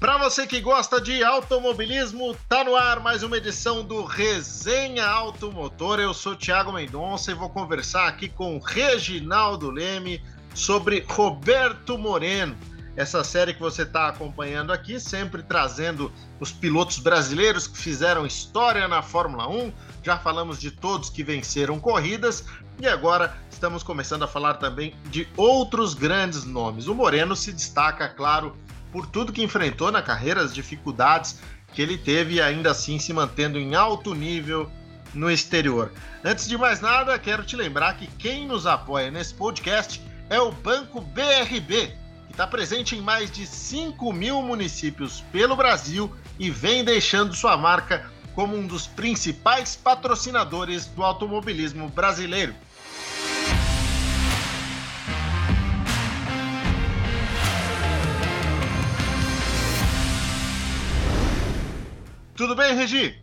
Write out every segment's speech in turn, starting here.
Para você que gosta de automobilismo, tá no ar mais uma edição do Resenha Automotor. Eu sou Thiago Mendonça e vou conversar aqui com Reginaldo Leme sobre Roberto Moreno. Essa série que você está acompanhando aqui, sempre trazendo os pilotos brasileiros que fizeram história na Fórmula 1. Já falamos de todos que venceram corridas e agora estamos começando a falar também de outros grandes nomes. O Moreno se destaca, claro, por tudo que enfrentou na carreira, as dificuldades que ele teve e ainda assim se mantendo em alto nível no exterior. Antes de mais nada, quero te lembrar que quem nos apoia nesse podcast é o Banco BRB, que está presente em mais de 5 mil municípios pelo Brasil e vem deixando sua marca como um dos principais patrocinadores do automobilismo brasileiro. Tudo bem, Regi?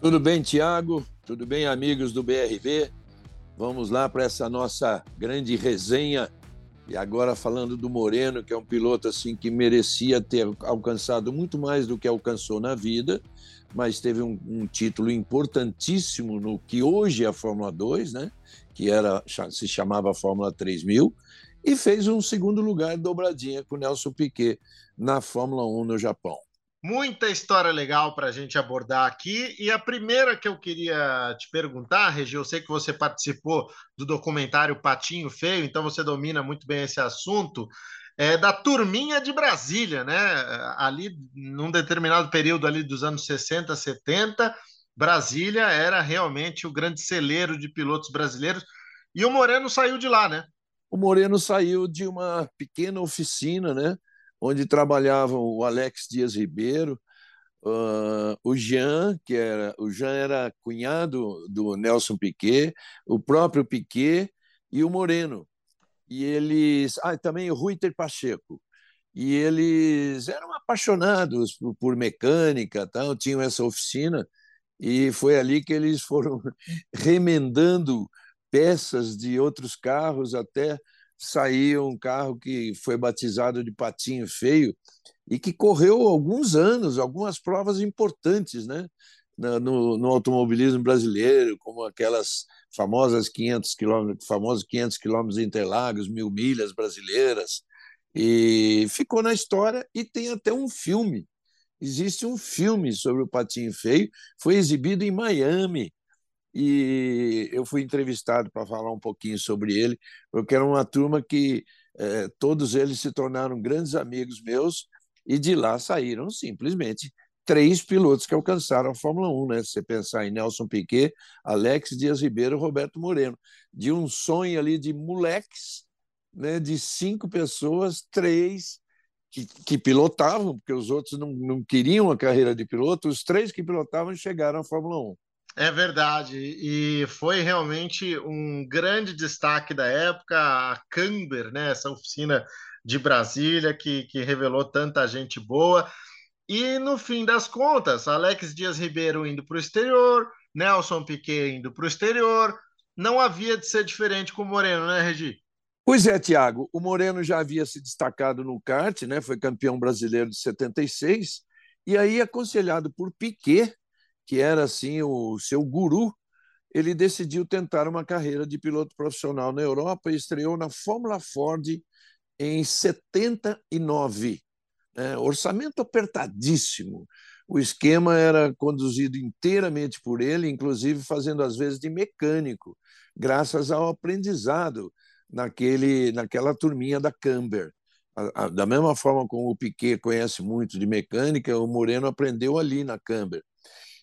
Tudo bem, Tiago? Tudo bem, amigos do BRB? Vamos lá para essa nossa grande resenha. E agora falando do Moreno, que é um piloto assim que merecia ter alcançado muito mais do que alcançou na vida, mas teve um, um título importantíssimo no que hoje é a Fórmula 2, né? Que era se chamava Fórmula 3000 e fez um segundo lugar dobradinha com Nelson Piquet na Fórmula 1 no Japão. Muita história legal para a gente abordar aqui. E a primeira que eu queria te perguntar, Regi, eu sei que você participou do documentário Patinho Feio, então você domina muito bem esse assunto. É da turminha de Brasília, né? Ali, num determinado período ali dos anos 60, 70, Brasília era realmente o grande celeiro de pilotos brasileiros. E o Moreno saiu de lá, né? O Moreno saiu de uma pequena oficina, né? Onde trabalhavam o Alex Dias Ribeiro, uh, o Jean, que era o Jean era cunhado do Nelson Piquet, o próprio Piquet e o Moreno. E eles, ah, também o Ruiter Pacheco. E eles eram apaixonados por, por mecânica, tal, tinham essa oficina e foi ali que eles foram remendando peças de outros carros até saiu um carro que foi batizado de Patinho Feio e que correu alguns anos, algumas provas importantes, né? No, no automobilismo brasileiro, como aquelas famosas 500 quilômetros, famosos 500 quilômetros Interlagos, mil milhas brasileiras, e ficou na história e tem até um filme. Existe um filme sobre o Patinho Feio, foi exibido em Miami, e eu fui entrevistado para falar um pouquinho sobre ele, porque era uma turma que eh, todos eles se tornaram grandes amigos meus e de lá saíram simplesmente três pilotos que alcançaram a Fórmula 1, né? Se você pensar em Nelson Piquet, Alex Dias Ribeiro, Roberto Moreno, de um sonho ali de moleques, né? De cinco pessoas, três que, que pilotavam, porque os outros não, não queriam a carreira de piloto, os três que pilotavam chegaram à Fórmula 1. É verdade, e foi realmente um grande destaque da época, a Camber, né, essa oficina de Brasília que, que revelou tanta gente boa. E no fim das contas, Alex Dias Ribeiro indo para o exterior, Nelson Piquet indo para o exterior, não havia de ser diferente com o Moreno, né, Regi? Pois é, Tiago. O Moreno já havia se destacado no kart, né? Foi campeão brasileiro de 76, e aí, aconselhado por Piquet, que era assim o seu guru, ele decidiu tentar uma carreira de piloto profissional na Europa e estreou na Fórmula Ford em 79. É, orçamento apertadíssimo. O esquema era conduzido inteiramente por ele, inclusive fazendo às vezes de mecânico, graças ao aprendizado naquele, naquela turminha da Camber. Da mesma forma como o Piquet conhece muito de mecânica, o Moreno aprendeu ali na Camber.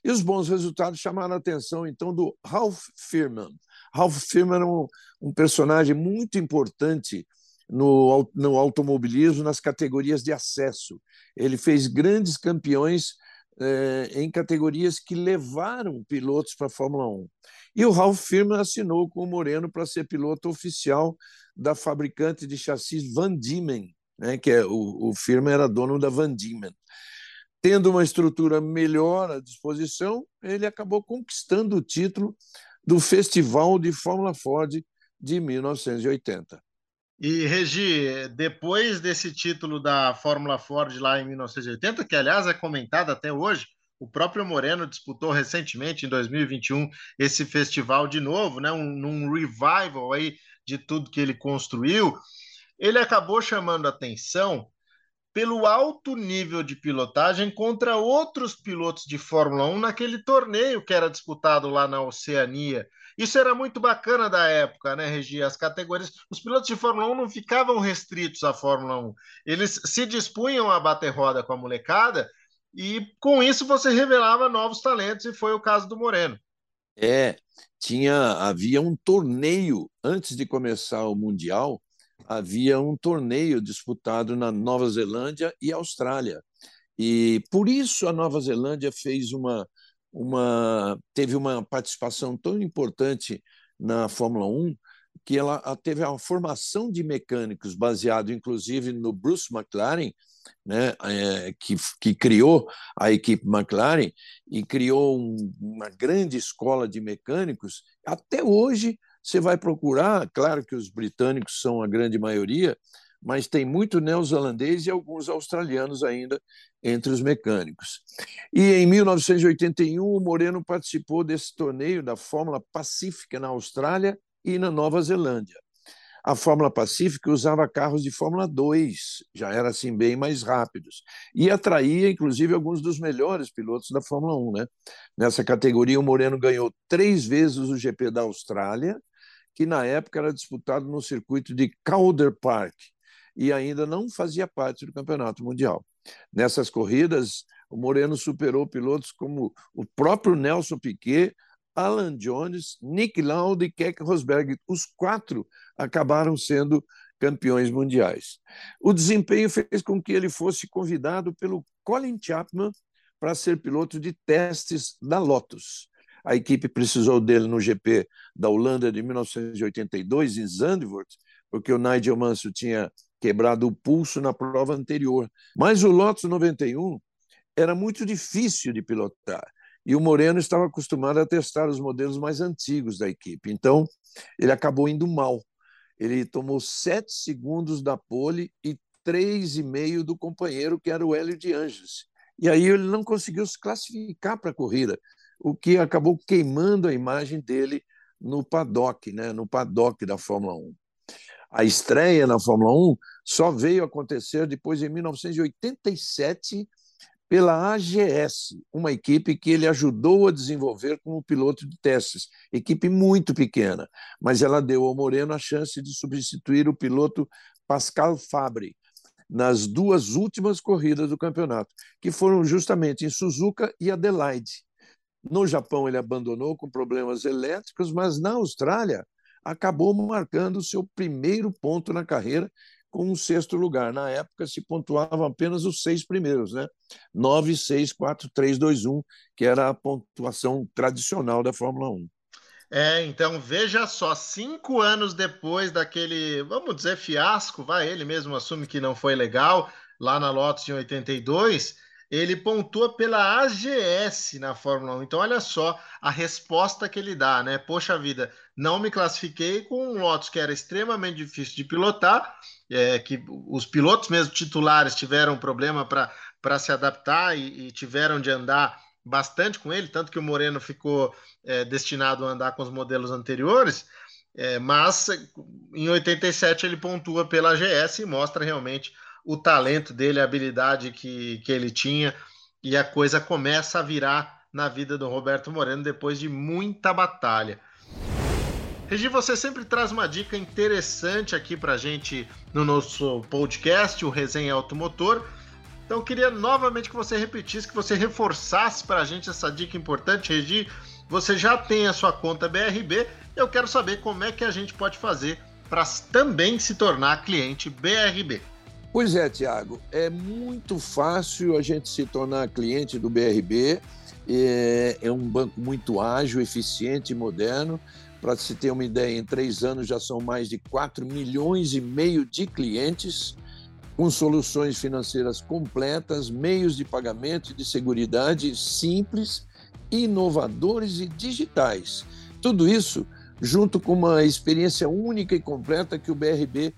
E os bons resultados chamaram a atenção, então, do Ralph Firman. Ralph Firman é um, um personagem muito importante no, no automobilismo nas categorias de acesso. Ele fez grandes campeões eh, em categorias que levaram pilotos para a Fórmula 1. E o Ralph Firman assinou com o Moreno para ser piloto oficial da fabricante de chassis Van Diemen, né, que é o, o Firman era dono da Van Diemen tendo uma estrutura melhor à disposição, ele acabou conquistando o título do Festival de Fórmula Ford de 1980. E, Regi, depois desse título da Fórmula Ford lá em 1980, que aliás é comentado até hoje, o próprio Moreno disputou recentemente, em 2021, esse festival de novo, né? um, um revival aí de tudo que ele construiu. Ele acabou chamando atenção pelo alto nível de pilotagem contra outros pilotos de Fórmula 1 naquele torneio que era disputado lá na Oceania. Isso era muito bacana da época, né, Regi? As categorias. Os pilotos de Fórmula 1 não ficavam restritos à Fórmula 1. Eles se dispunham a bater roda com a molecada e com isso você revelava novos talentos, e foi o caso do Moreno. É, tinha havia um torneio antes de começar o Mundial havia um torneio disputado na Nova Zelândia e Austrália. E por isso a Nova Zelândia fez uma, uma teve uma participação tão importante na Fórmula 1 que ela teve a formação de mecânicos baseado inclusive no Bruce McLaren, né, é, que, que criou a equipe McLaren e criou um, uma grande escola de mecânicos. Até hoje você vai procurar, claro que os britânicos são a grande maioria, mas tem muito neozelandês e alguns australianos ainda entre os mecânicos. E em 1981, o Moreno participou desse torneio da Fórmula Pacífica na Austrália e na Nova Zelândia. A Fórmula Pacífica usava carros de Fórmula 2, já era assim bem mais rápidos, e atraía inclusive alguns dos melhores pilotos da Fórmula 1. Né? Nessa categoria, o Moreno ganhou três vezes o GP da Austrália, que na época era disputado no circuito de Calder Park e ainda não fazia parte do Campeonato Mundial. Nessas corridas, o Moreno superou pilotos como o próprio Nelson Piquet, Alan Jones, Nick Lauda e Keck Rosberg. Os quatro acabaram sendo campeões mundiais. O desempenho fez com que ele fosse convidado pelo Colin Chapman para ser piloto de testes da Lotus. A equipe precisou dele no GP da Holanda de 1982, em Zandvoort, porque o Nigel Mansell tinha quebrado o pulso na prova anterior. Mas o Lotus 91 era muito difícil de pilotar e o Moreno estava acostumado a testar os modelos mais antigos da equipe. Então, ele acabou indo mal. Ele tomou sete segundos da pole e três e meio do companheiro, que era o Hélio de Anjos. E aí ele não conseguiu se classificar para a corrida o que acabou queimando a imagem dele no paddock, né, no paddock da Fórmula 1. A estreia na Fórmula 1 só veio acontecer depois em 1987 pela AGS, uma equipe que ele ajudou a desenvolver como piloto de testes, equipe muito pequena, mas ela deu ao Moreno a chance de substituir o piloto Pascal Fabri nas duas últimas corridas do campeonato, que foram justamente em Suzuka e Adelaide. No Japão, ele abandonou com problemas elétricos, mas na Austrália acabou marcando o seu primeiro ponto na carreira com um sexto lugar. Na época se pontuavam apenas os seis primeiros, né? 9, 6, 4, 3, 2, 1, que era a pontuação tradicional da Fórmula 1. É, então veja só, cinco anos depois daquele, vamos dizer, fiasco, vai, ele mesmo assume que não foi legal, lá na Lotus em 82, ele pontua pela AGS na Fórmula 1. Então, olha só a resposta que ele dá, né? Poxa vida, não me classifiquei com um Lotus que era extremamente difícil de pilotar, é, que os pilotos mesmo titulares tiveram problema para se adaptar e, e, tiveram de andar bastante com ele, tanto que o Moreno ficou é, destinado a andar com os modelos anteriores. É, mas em 87 ele pontua pela AGS e mostra realmente o talento dele, a habilidade que, que ele tinha, e a coisa começa a virar na vida do Roberto Moreno depois de muita batalha. Regi, você sempre traz uma dica interessante aqui para gente no nosso podcast, o Resenha Automotor. Então, queria novamente que você repetisse, que você reforçasse para a gente essa dica importante. Regi, você já tem a sua conta BRB, eu quero saber como é que a gente pode fazer para também se tornar cliente BRB. Pois é, Tiago, é muito fácil a gente se tornar cliente do BRB. É, é um banco muito ágil, eficiente e moderno. Para se ter uma ideia, em três anos já são mais de 4 milhões e meio de clientes, com soluções financeiras completas, meios de pagamento e de segurança simples, inovadores e digitais. Tudo isso junto com uma experiência única e completa que o BRB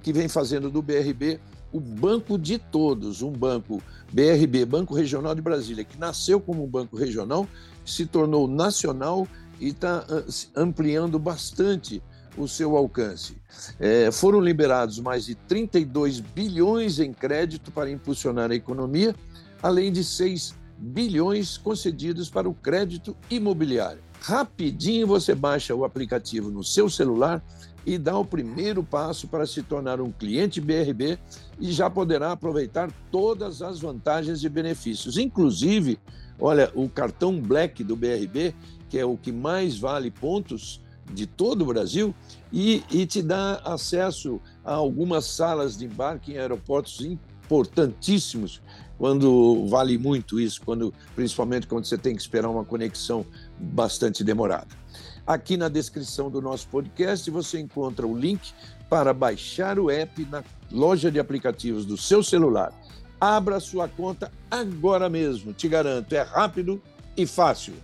que vem fazendo do BRB o banco de todos, um banco BRB, Banco Regional de Brasília, que nasceu como um banco regional, se tornou nacional e está ah, ampliando bastante o seu alcance. É, foram liberados mais de 32 bilhões em crédito para impulsionar a economia, além de 6 bilhões concedidos para o crédito imobiliário. Rapidinho você baixa o aplicativo no seu celular e dá o primeiro passo para se tornar um cliente BRB e já poderá aproveitar todas as vantagens e benefícios. Inclusive, olha, o cartão Black do BRB, que é o que mais vale pontos de todo o Brasil, e, e te dá acesso a algumas salas de embarque em aeroportos importantíssimos, quando vale muito isso, quando principalmente quando você tem que esperar uma conexão bastante demorada. Aqui na descrição do nosso podcast você encontra o link para baixar o app na loja de aplicativos do seu celular. Abra sua conta agora mesmo, te garanto, é rápido e fácil.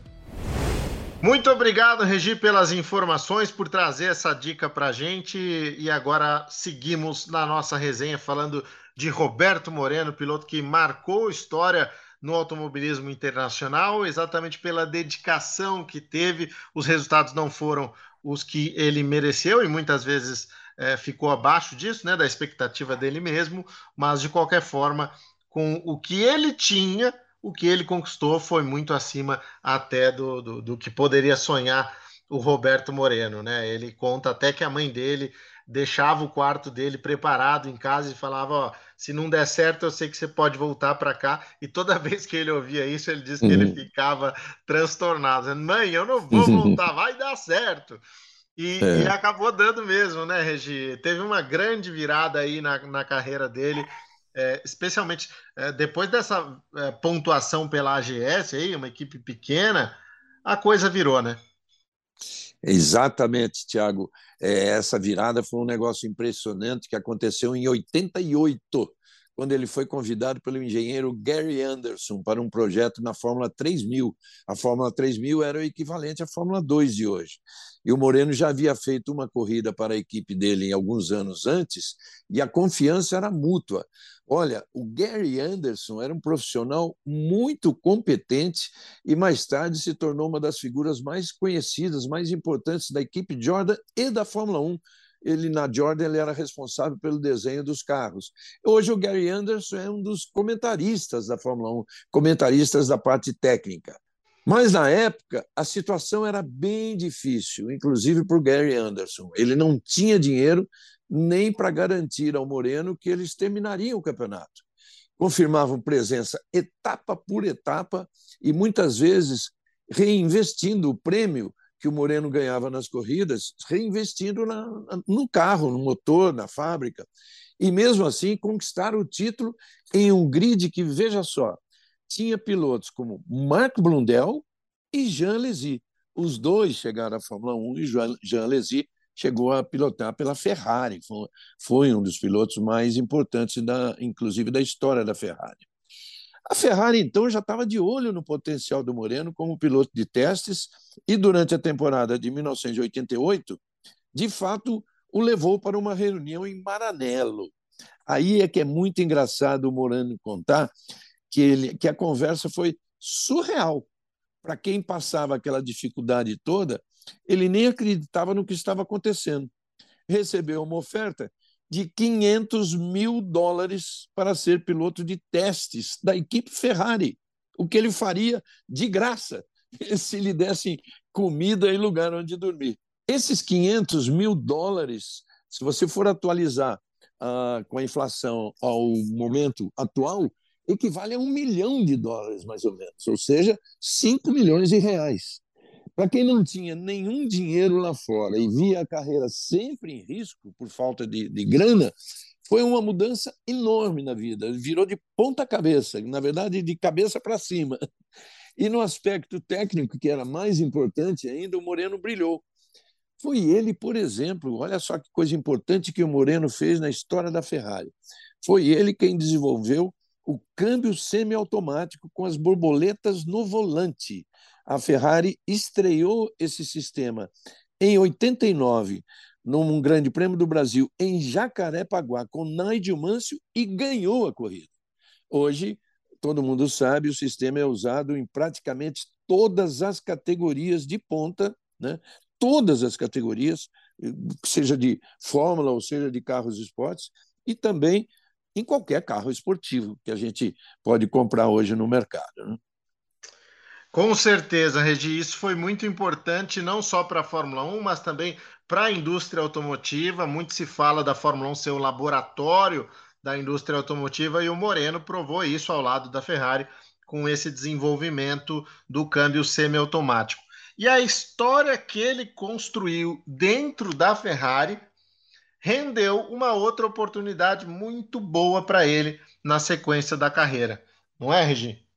Muito obrigado, Regi, pelas informações, por trazer essa dica para a gente. E agora seguimos na nossa resenha falando de Roberto Moreno, piloto que marcou história no automobilismo internacional, exatamente pela dedicação que teve. Os resultados não foram os que ele mereceu e muitas vezes é, ficou abaixo disso, né, da expectativa dele mesmo, mas de qualquer forma, com o que ele tinha, o que ele conquistou foi muito acima até do, do, do que poderia sonhar o Roberto Moreno, né? Ele conta até que a mãe dele deixava o quarto dele preparado em casa e falava: Ó, se não der certo, eu sei que você pode voltar para cá. E toda vez que ele ouvia isso, ele disse que uhum. ele ficava transtornado, Mãe, eu não vou voltar, vai dar certo. E, é. e, acabou dando mesmo, né, Regi? Teve uma grande virada aí na, na carreira dele, é, especialmente é, depois dessa é, pontuação pela AGS, aí, uma equipe pequena, a coisa virou, né? Exatamente, Tiago. É, essa virada foi um negócio impressionante que aconteceu em 88, quando ele foi convidado pelo engenheiro Gary Anderson para um projeto na Fórmula 3000. A Fórmula 3000 era o equivalente à Fórmula 2 de hoje. E o Moreno já havia feito uma corrida para a equipe dele alguns anos antes, e a confiança era mútua. Olha, o Gary Anderson era um profissional muito competente e mais tarde se tornou uma das figuras mais conhecidas, mais importantes da equipe Jordan e da Fórmula 1. Ele na Jordan ele era responsável pelo desenho dos carros. Hoje o Gary Anderson é um dos comentaristas da Fórmula 1, comentaristas da parte técnica. Mas na época a situação era bem difícil, inclusive para o Gary Anderson. Ele não tinha dinheiro nem para garantir ao Moreno que eles terminariam o campeonato. Confirmavam presença etapa por etapa e muitas vezes reinvestindo o prêmio que o Moreno ganhava nas corridas, reinvestindo na, no carro, no motor, na fábrica. E mesmo assim conquistaram o título em um grid que, veja só, tinha pilotos como Marc Blundell e Jean Lézy. Os dois chegaram à Fórmula 1 e Jean Lézy chegou a pilotar pela Ferrari, foi, foi um dos pilotos mais importantes, da, inclusive, da história da Ferrari. A Ferrari, então, já estava de olho no potencial do Moreno como piloto de testes e, durante a temporada de 1988, de fato, o levou para uma reunião em Maranello. Aí é que é muito engraçado o Moreno contar que, ele, que a conversa foi surreal. Para quem passava aquela dificuldade toda, ele nem acreditava no que estava acontecendo. Recebeu uma oferta de 500 mil dólares para ser piloto de testes da equipe Ferrari, o que ele faria de graça se lhe dessem comida e lugar onde dormir. Esses 500 mil dólares, se você for atualizar ah, com a inflação ao momento atual, equivale a um milhão de dólares, mais ou menos, ou seja, 5 milhões de reais. Para quem não tinha nenhum dinheiro lá fora e via a carreira sempre em risco por falta de, de grana, foi uma mudança enorme na vida. Virou de ponta cabeça, na verdade, de cabeça para cima. E no aspecto técnico, que era mais importante ainda, o Moreno brilhou. Foi ele, por exemplo, olha só que coisa importante que o Moreno fez na história da Ferrari. Foi ele quem desenvolveu o câmbio semiautomático com as borboletas no volante a Ferrari estreou esse sistema em 89 num Grande Prêmio do Brasil em Jacarepaguá com Nigel Mansell e ganhou a corrida. Hoje, todo mundo sabe, o sistema é usado em praticamente todas as categorias de ponta, né? todas as categorias, seja de Fórmula ou seja de carros esportes, e também em qualquer carro esportivo que a gente pode comprar hoje no mercado. Né? Com certeza, Regi, isso foi muito importante não só para a Fórmula 1, mas também para a indústria automotiva. Muito se fala da Fórmula 1 ser o laboratório da indústria automotiva e o Moreno provou isso ao lado da Ferrari com esse desenvolvimento do câmbio semiautomático. E a história que ele construiu dentro da Ferrari rendeu uma outra oportunidade muito boa para ele na sequência da carreira. Não é, Regi?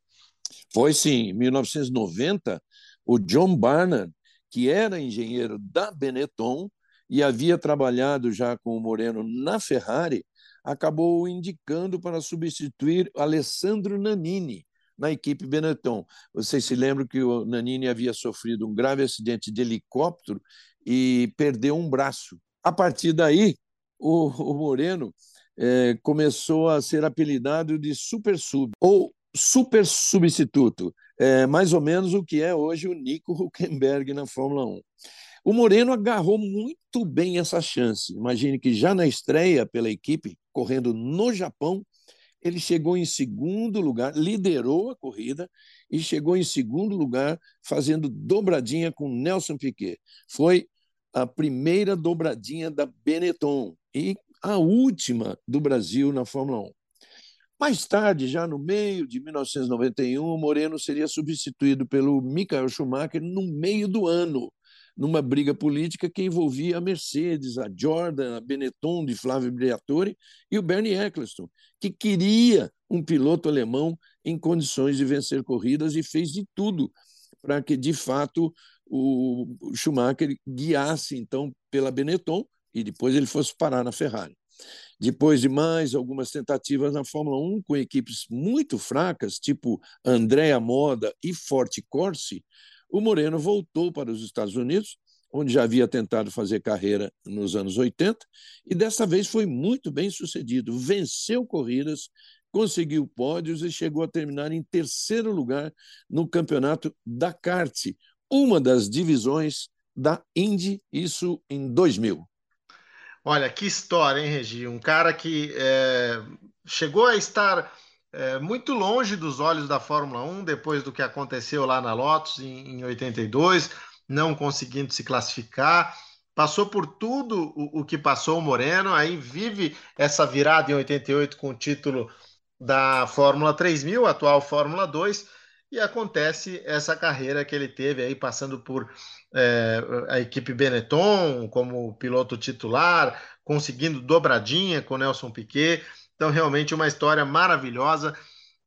Foi sim. Em 1990, o John Barnard, que era engenheiro da Benetton e havia trabalhado já com o Moreno na Ferrari, acabou indicando para substituir Alessandro Nannini na equipe Benetton. Vocês se lembram que o Nannini havia sofrido um grave acidente de helicóptero e perdeu um braço. A partir daí, o, Moreno é, começou a ser apelidado de super sub ou super substituto, é, mais ou menos o que é hoje o Nico Huckenberg na Fórmula 1. O Moreno agarrou muito bem essa chance. Imagine que já na estreia pela equipe, correndo no Japão, ele chegou em segundo lugar, liderou a corrida e chegou em segundo lugar fazendo dobradinha com Nelson Piquet. Foi a primeira dobradinha da Benetton e a última do Brasil na Fórmula 1. Mais tarde, já no meio de 1991, o Moreno seria substituído pelo Michael Schumacher no meio do ano, numa briga política que envolvia a Mercedes, a Jordan, a Benetton de Flávio Briatore e o Bernie Eccleston, que queria um piloto alemão em condições de vencer corridas e fez de tudo para que, de fato, o Schumacher guiasse então pela Benetton e depois ele fosse parar na Ferrari. Depois de mais algumas tentativas na Fórmula 1 com equipes muito fracas, tipo Andrea Moda e Forte Corse, o Moreno voltou para os Estados Unidos, onde já havia tentado fazer carreira nos anos 80, e dessa vez foi muito bem sucedido. Venceu corridas, conseguiu pódios e chegou a terminar em terceiro lugar no campeonato da kart, uma das divisões da Indy, isso em 2000. Olha, que história, hein, Regi? Um cara que é, chegou a estar é, muito longe dos olhos da Fórmula 1 depois do que aconteceu lá na Lotus em, em 82, não conseguindo se classificar. Passou por tudo o, o, que passou o Moreno, aí vive essa virada em 88 com o título da Fórmula 3000, atual Fórmula 2 e acontece essa carreira que ele teve aí, passando por é, a equipe Benetton como piloto titular, conseguindo dobradinha com Nelson Piquet. Então, realmente uma história maravilhosa.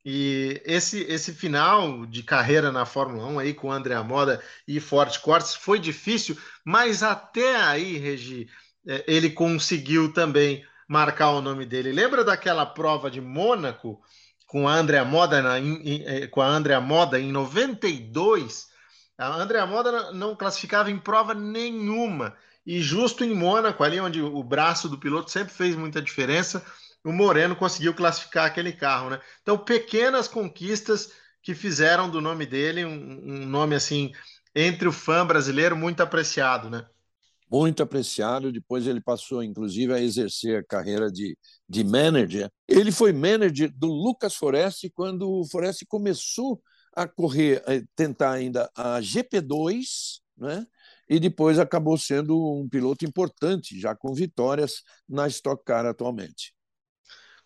E esse, esse final de carreira na Fórmula 1 aí com André Moda e Forte Cortes foi difícil, mas até aí, Regi, é, ele conseguiu também marcar o nome dele. Lembra daquela prova de Mônaco? Com a Andrea Moda, na, em, eh, com a Andrea Moda em 92, a Andrea Moda não classificava em prova nenhuma. E justo em Mônaco, ali onde o braço do piloto sempre fez muita diferença, o Moreno conseguiu classificar aquele carro, né? Então, pequenas conquistas que fizeram do nome dele um, um nome assim entre o fã brasileiro muito apreciado, né? Muito apreciado. Depois ele passou, inclusive, a exercer a carreira de, de manager. Ele foi manager do Lucas Forest quando o Forest começou a correr, a tentar ainda a GP2, né? e depois acabou sendo um piloto importante, já com vitórias na Stock Car atualmente.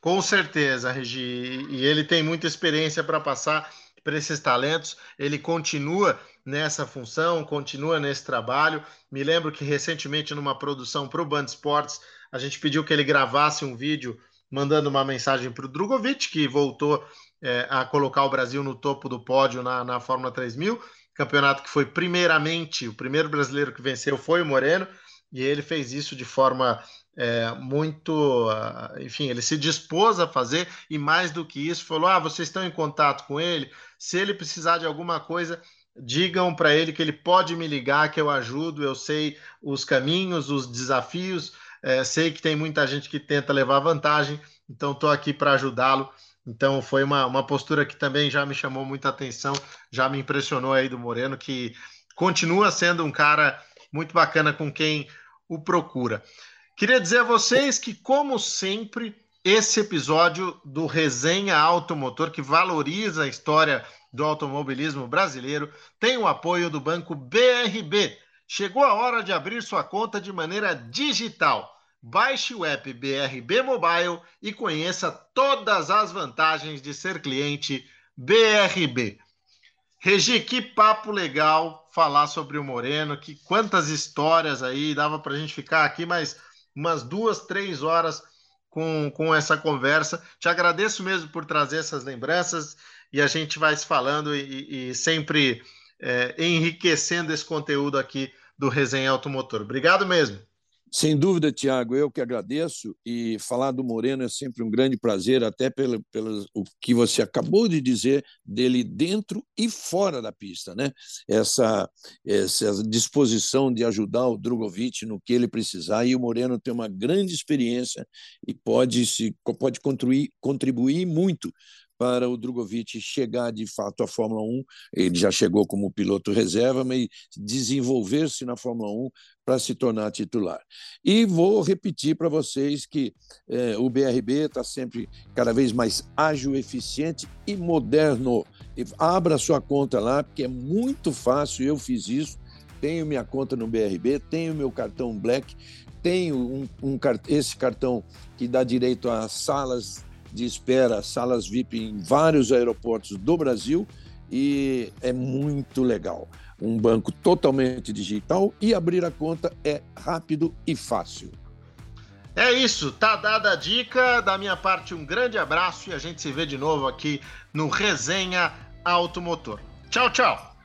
Com certeza, Regi. E ele tem muita experiência para passar para esses talentos. Ele continua nessa função, continua nesse trabalho. Me lembro que recentemente, numa produção para o Band Esportes, a gente pediu que ele gravasse um vídeo mandando uma mensagem para o Drogovic, que voltou é, a colocar o Brasil no topo do pódio na, na Fórmula 3000. Campeonato que foi primeiramente, o primeiro brasileiro que venceu foi o Moreno, e ele fez isso de forma é, muito. Ah, enfim, ele se dispôs a fazer, e mais do que isso, falou: ah, vocês estão em contato com ele, se ele precisar de alguma coisa, digam para ele que ele pode me ligar, que eu ajudo, eu sei os caminhos, os desafios, é, sei que tem muita gente que tenta levar vantagem, então estou aqui para ajudá-lo. Então foi uma, uma postura que também já me chamou muita atenção, já me impressionou aí do Moreno, que continua sendo um cara muito bacana com quem o procura. Queria dizer a vocês que, como sempre, esse episódio do Resenha Automotor, que valoriza a história do automobilismo brasileiro, tem o apoio do banco BRB. Chegou a hora de abrir sua conta de maneira digital. Baixe o app BRB Mobile e conheça todas as vantagens de ser cliente BRB. Regi, que papo legal falar sobre o Moreno, que quantas histórias aí, dava para a gente ficar aqui mais umas duas, três horas com, com essa conversa. Te agradeço mesmo por trazer essas lembranças e a gente vai se falando e, e sempre é, enriquecendo esse conteúdo aqui do Resenha Automotor. Obrigado mesmo. Sem dúvida, Tiago, eu que agradeço e falar do Moreno é sempre um grande prazer, até pelo, pelo o que você acabou de dizer dele dentro e fora da pista, né? Essa, essa disposição de ajudar o Drogovic no que ele precisar e o Moreno tem uma grande experiência e pode se pode contribuir, contribuir muito para o Drogovic chegar de fato à Fórmula 1. Ele já chegou como piloto reserva, mas desenvolver-se na Fórmula 1 para se tornar titular. E vou repetir para vocês que é, o BRB está sempre cada vez mais ágil, eficiente e moderno. E abra sua conta lá, porque é muito fácil, eu fiz isso. Tenho minha conta no BRB, tenho meu cartão Black, tenho um, um, esse cartão que dá direito a salas de espera, salas VIP em vários aeroportos do Brasil e é muito legal. Um banco totalmente digital e abrir a conta é rápido e fácil. É isso, tá dada a dica. Da minha parte, um grande abraço e a gente se vê de novo aqui no Resenha Automotor. Tchau, tchau.